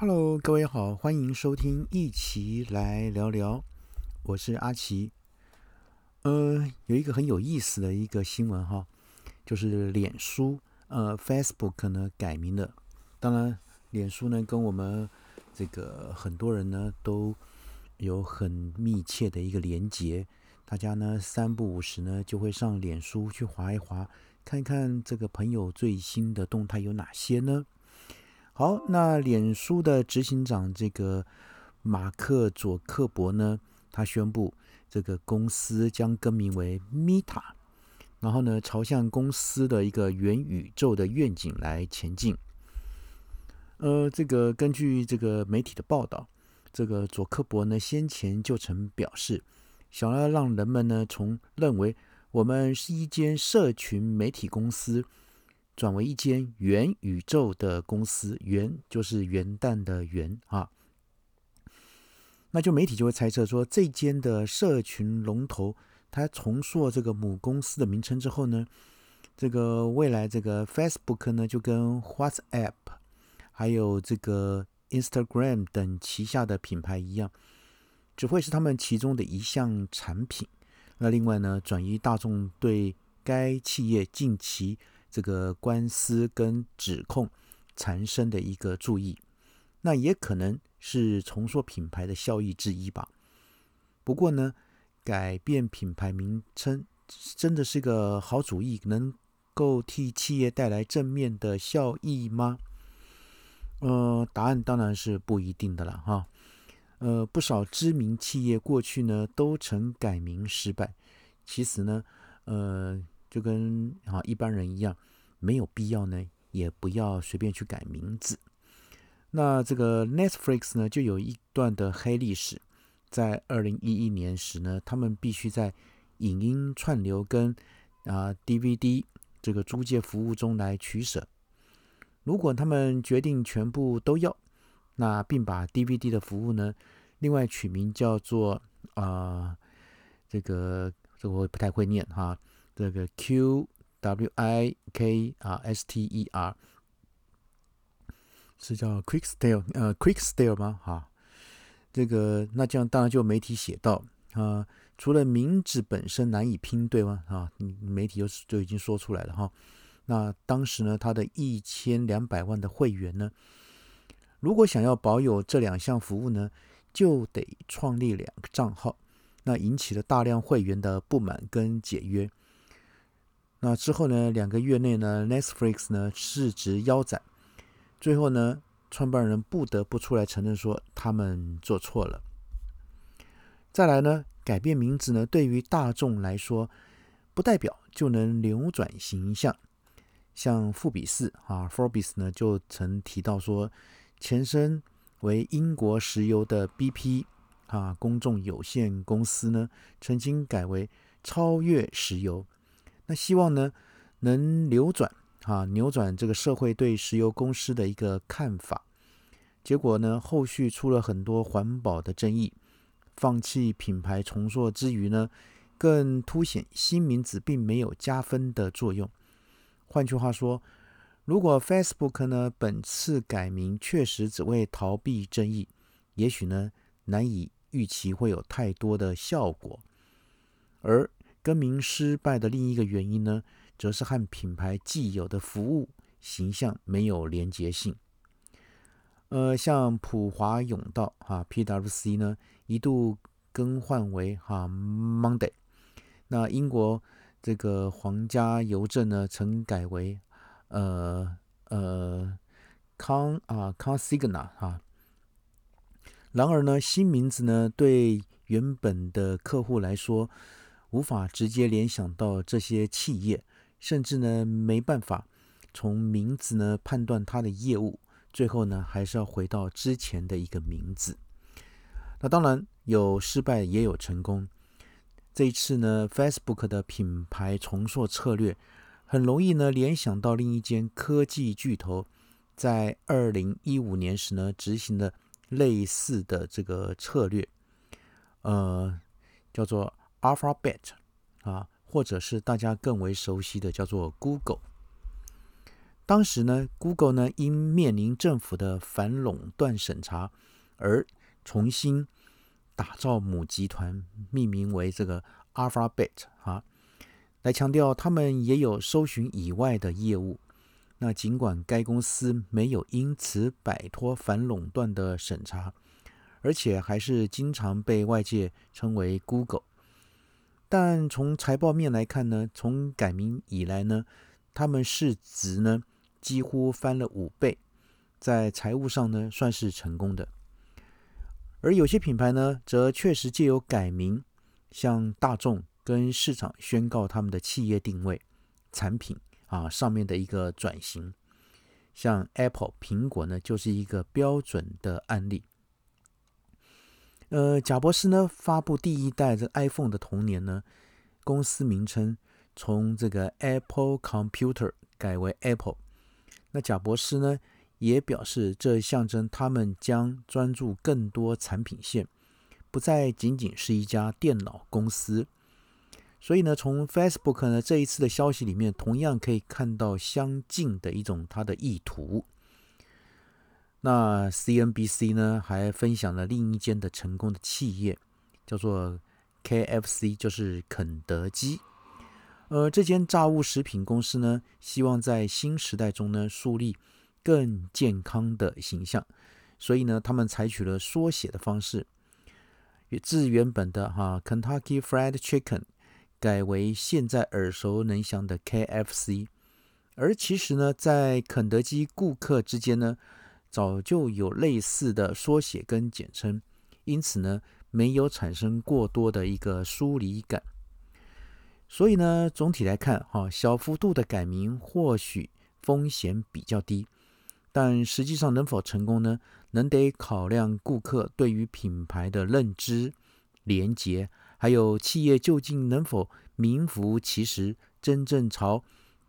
Hello，各位好，欢迎收听，一起来聊聊。我是阿奇。呃，有一个很有意思的一个新闻哈，就是脸书呃 Facebook 呢改名了。当然，脸书呢跟我们这个很多人呢都有很密切的一个连结。大家呢三不五时呢就会上脸书去划一划，看看这个朋友最新的动态有哪些呢？好，那脸书的执行长这个马克佐克伯呢，他宣布这个公司将更名为 Meta，然后呢，朝向公司的一个元宇宙的愿景来前进。呃，这个根据这个媒体的报道，这个佐克伯呢先前就曾表示，想要让人们呢从认为我们是一间社群媒体公司。转为一间元宇宙的公司，元就是元旦的元啊，那就媒体就会猜测说，这间的社群龙头，它重塑这个母公司的名称之后呢，这个未来这个 Facebook 呢，就跟 WhatsApp 还有这个 Instagram 等旗下的品牌一样，只会是他们其中的一项产品。那另外呢，转移大众对该企业近期。这个官司跟指控产生的一个注意，那也可能是重塑品牌的效益之一吧。不过呢，改变品牌名称真的是个好主意，能够替企业带来正面的效益吗？呃，答案当然是不一定的了哈。呃，不少知名企业过去呢都曾改名失败，其实呢，呃。就跟啊一般人一样，没有必要呢，也不要随便去改名字。那这个 Netflix 呢，就有一段的黑历史。在二零一一年时呢，他们必须在影音串流跟啊 DVD 这个租借服务中来取舍。如果他们决定全部都要，那并把 DVD 的服务呢，另外取名叫做啊这个这个我不太会念哈。这个 Q W I K 啊 S T E R 是叫 Quick Style 呃 Quick Style 吗？哈，这个那这样当然就媒体写到啊，除了名字本身难以拼对吗？啊，媒体就就已经说出来了哈。那当时呢，他的一千两百万的会员呢，如果想要保有这两项服务呢，就得创立两个账号，那引起了大量会员的不满跟解约。那之后呢？两个月内呢，Netflix 呢市值腰斩，最后呢，创办人不得不出来承认说他们做错了。再来呢，改变名字呢，对于大众来说，不代表就能扭转形象。像富比士啊，Forbes 呢就曾提到说，前身为英国石油的 BP 啊公众有限公司呢，曾经改为超越石油。那希望呢，能扭转啊，扭转这个社会对石油公司的一个看法。结果呢，后续出了很多环保的争议。放弃品牌重塑之余呢，更凸显新名字并没有加分的作用。换句话说，如果 Facebook 呢本次改名确实只为逃避争议，也许呢难以预期会有太多的效果，而。更名失败的另一个原因呢，则是和品牌既有的服务形象没有连结性。呃，像普华永道哈 （PWC） 呢，一度更换为哈 Monday。那英国这个皇家邮政呢，曾改为呃呃康啊康 Signa 哈。然而呢，新名字呢，对原本的客户来说，无法直接联想到这些企业，甚至呢没办法从名字呢判断它的业务，最后呢还是要回到之前的一个名字。那当然有失败也有成功。这一次呢，Facebook 的品牌重塑策略很容易呢联想到另一间科技巨头在二零一五年时呢执行的类似的这个策略，呃，叫做。Alphabet 啊，或者是大家更为熟悉的叫做 Google，当时呢，Google 呢因面临政府的反垄断审查，而重新打造母集团，命名为这个 Alphabet 啊，来强调他们也有搜寻以外的业务。那尽管该公司没有因此摆脱反垄断的审查，而且还是经常被外界称为 Google，但从财报面来看呢，从改名以来呢，他们市值呢几乎翻了五倍，在财务上呢算是成功的。而有些品牌呢，则确实借由改名，向大众跟市场宣告他们的企业定位、产品。啊，上面的一个转型，像 Apple 苹果呢，就是一个标准的案例。呃，贾博士呢发布第一代这 iPhone 的同年呢，公司名称从这个 Apple Computer 改为 Apple。那贾博士呢也表示，这象征他们将专注更多产品线，不再仅仅是一家电脑公司。所以呢，从 Facebook 呢这一次的消息里面，同样可以看到相近的一种它的意图。那 CNBC 呢还分享了另一间的成功的企业，叫做 KFC，就是肯德基。呃，这间炸物食品公司呢，希望在新时代中呢树立更健康的形象，所以呢，他们采取了缩写的方式，自原本的哈 Kentucky Fried Chicken。改为现在耳熟能详的 KFC，而其实呢，在肯德基顾客之间呢，早就有类似的缩写跟简称，因此呢，没有产生过多的一个疏离感。所以呢，总体来看，哈，小幅度的改名或许风险比较低，但实际上能否成功呢？能得考量顾客对于品牌的认知、连结。还有企业究竟能否名副其实，真正朝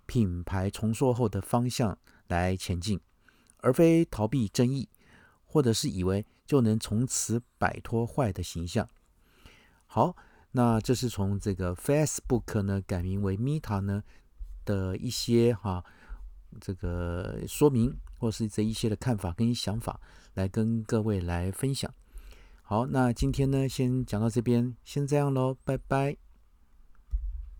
品牌重塑后的方向来前进，而非逃避争议，或者是以为就能从此摆脱坏的形象。好，那这是从这个 Facebook 呢改名为 Meta 呢的一些哈这个说明，或是这一些的看法跟想法，来跟各位来分享。好，那今天呢，先讲到这边，先这样喽，拜拜。